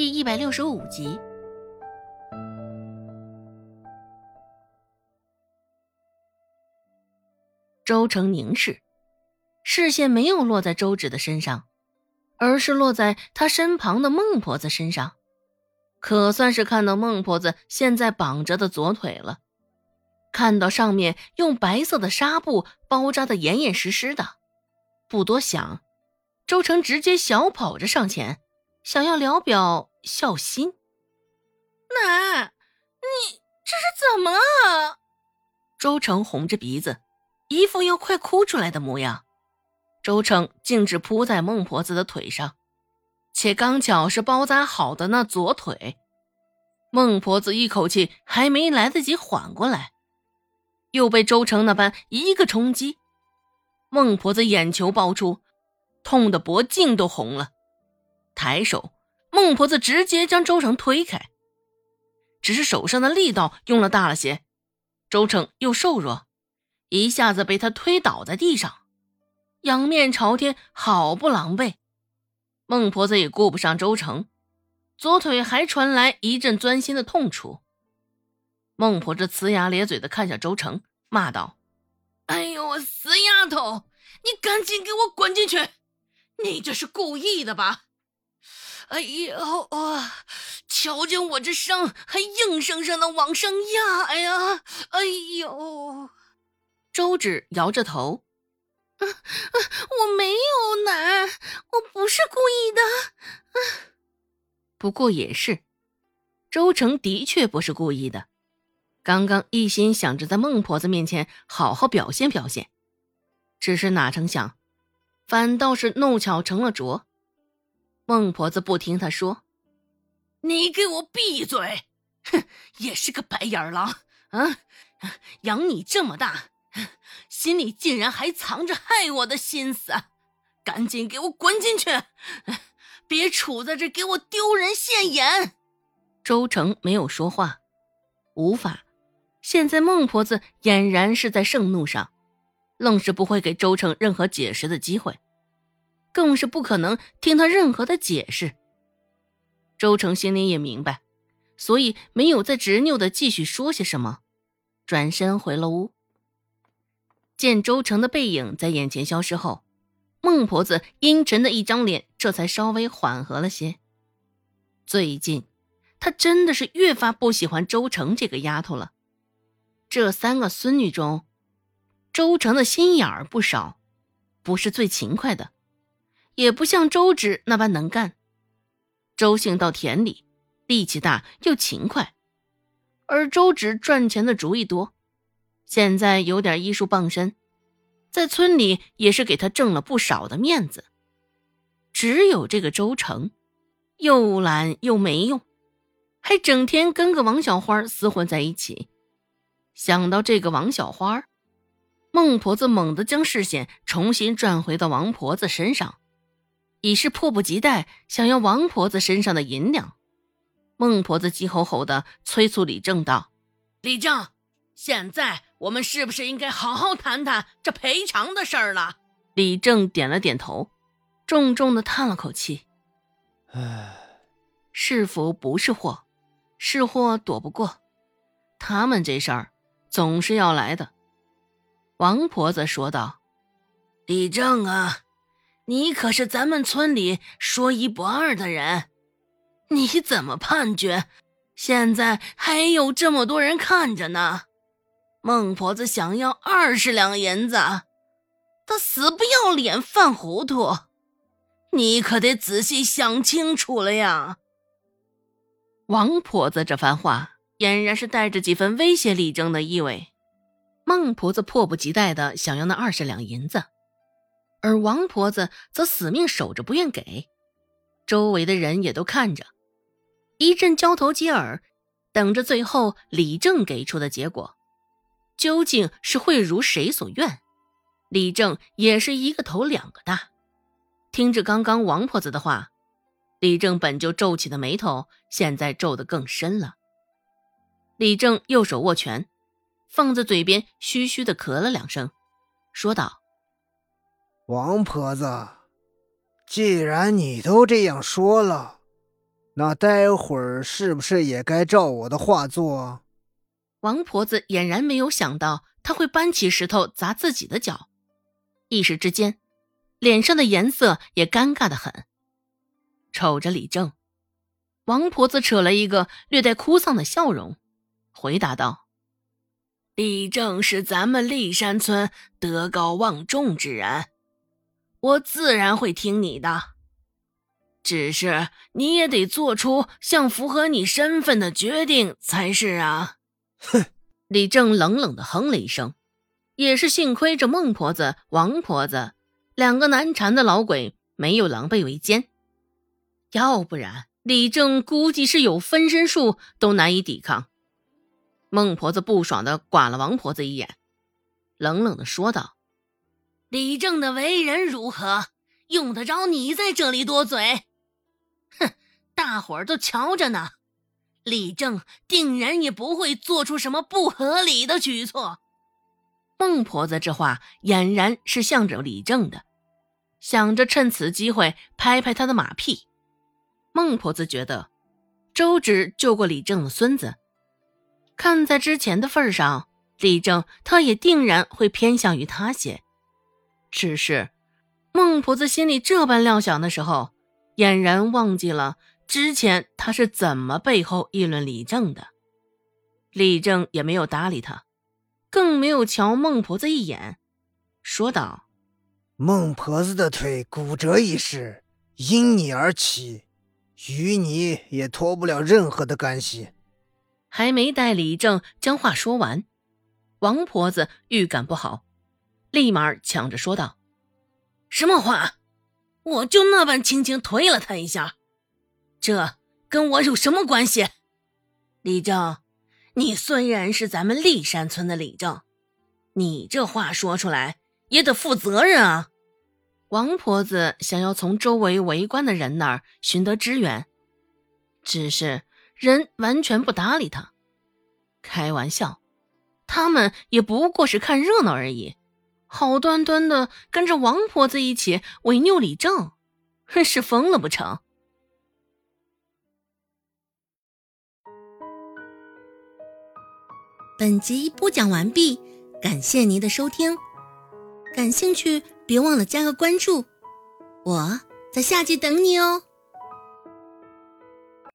第一百六十五集。周成凝视，视线没有落在周芷的身上，而是落在他身旁的孟婆子身上，可算是看到孟婆子现在绑着的左腿了。看到上面用白色的纱布包扎的严严实实的，不多想，周成直接小跑着上前，想要聊表孝心。奶，你这是怎么了？周成红着鼻子，一副要快哭出来的模样。周成径直扑在孟婆子的腿上，且刚巧是包扎好的那左腿。孟婆子一口气还没来得及缓过来。又被周成那般一个冲击，孟婆子眼球爆出，痛得脖颈都红了。抬手，孟婆子直接将周成推开，只是手上的力道用了大了些，周成又瘦弱，一下子被他推倒在地上，仰面朝天，好不狼狈。孟婆子也顾不上周成，左腿还传来一阵钻心的痛楚。孟婆子呲牙咧嘴的看向周成，骂道：“哎呦，死丫头，你赶紧给我滚进去！你这是故意的吧？哎呦啊，瞧见我这伤，还硬生生的往上压呀！哎呦！”周芷摇着头：“我没有奶，我不是故意的。不过也是，周成的确不是故意的。”刚刚一心想着在孟婆子面前好好表现表现，只是哪成想，反倒是弄巧成了拙。孟婆子不听他说：“你给我闭嘴！哼，也是个白眼狼啊！养你这么大，心里竟然还藏着害我的心思，赶紧给我滚进去，别杵在这给我丢人现眼！”周成没有说话，无法。现在孟婆子俨然是在盛怒上，愣是不会给周成任何解释的机会，更是不可能听他任何的解释。周成心里也明白，所以没有再执拗的继续说些什么，转身回了屋。见周成的背影在眼前消失后，孟婆子阴沉的一张脸这才稍微缓和了些。最近，她真的是越发不喜欢周成这个丫头了。这三个孙女中，周成的心眼儿不少，不是最勤快的，也不像周芷那般能干。周姓到田里，力气大又勤快，而周芷赚钱的主意多，现在有点医术傍身，在村里也是给他挣了不少的面子。只有这个周成，又懒又没用，还整天跟个王小花厮混在一起。想到这个王小花，孟婆子猛地将视线重新转回到王婆子身上，已是迫不及待想要王婆子身上的银两。孟婆子急吼吼的催促李正道：“李正，现在我们是不是应该好好谈谈这赔偿的事儿了？”李正点了点头，重重的叹了口气：“唉，是福不是祸，是祸躲不过，他们这事儿。”总是要来的，王婆子说道：“李正啊，你可是咱们村里说一不二的人，你怎么判决？现在还有这么多人看着呢。孟婆子想要二十两银子，她死不要脸，犯糊涂，你可得仔细想清楚了呀。”王婆子这番话。俨然是带着几分威胁李正的意味。孟婆子迫不及待的想要那二十两银子，而王婆子则死命守着不愿给。周围的人也都看着，一阵交头接耳，等着最后李正给出的结果，究竟是会如谁所愿？李正也是一个头两个大，听着刚刚王婆子的话，李正本就皱起的眉头，现在皱得更深了。李正右手握拳，放在嘴边，嘘嘘的咳了两声，说道：“王婆子，既然你都这样说了，那待会儿是不是也该照我的话做？王婆子俨然没有想到他会搬起石头砸自己的脚，一时之间，脸上的颜色也尴尬的很。瞅着李正，王婆子扯了一个略带哭丧的笑容，回答道：“李正是咱们立山村德高望重之人，我自然会听你的。只是你也得做出像符合你身份的决定才是啊。”哼！李正冷冷的哼了一声，也是幸亏这孟婆子、王婆子两个难缠的老鬼没有狼狈为奸。要不然，李正估计是有分身术都难以抵抗。孟婆子不爽的剐了王婆子一眼，冷冷的说道：“李正的为人如何，用得着你在这里多嘴？哼，大伙儿都瞧着呢，李正定然也不会做出什么不合理的举措。”孟婆子这话俨然是向着李正的，想着趁此机会拍拍他的马屁。孟婆子觉得，周芷救过李正的孙子，看在之前的份上，李正他也定然会偏向于他些。只是，孟婆子心里这般料想的时候，俨然忘记了之前他是怎么背后议论李正的。李正也没有搭理他，更没有瞧孟婆子一眼，说道：“孟婆子的腿骨折一事，因你而起。”与你也脱不了任何的干系。还没待李正将话说完，王婆子预感不好，立马抢着说道：“什么话？我就那般轻轻推了他一下，这跟我有什么关系？李正，你虽然是咱们立山村的李正，你这话说出来也得负责任啊。”王婆子想要从周围围观的人那儿寻得支援，只是人完全不搭理他。开玩笑，他们也不过是看热闹而已，好端端的跟着王婆子一起违拗李正，是疯了不成？本集播讲完毕，感谢您的收听，感兴趣。别忘了加个关注，我在下集等你哦。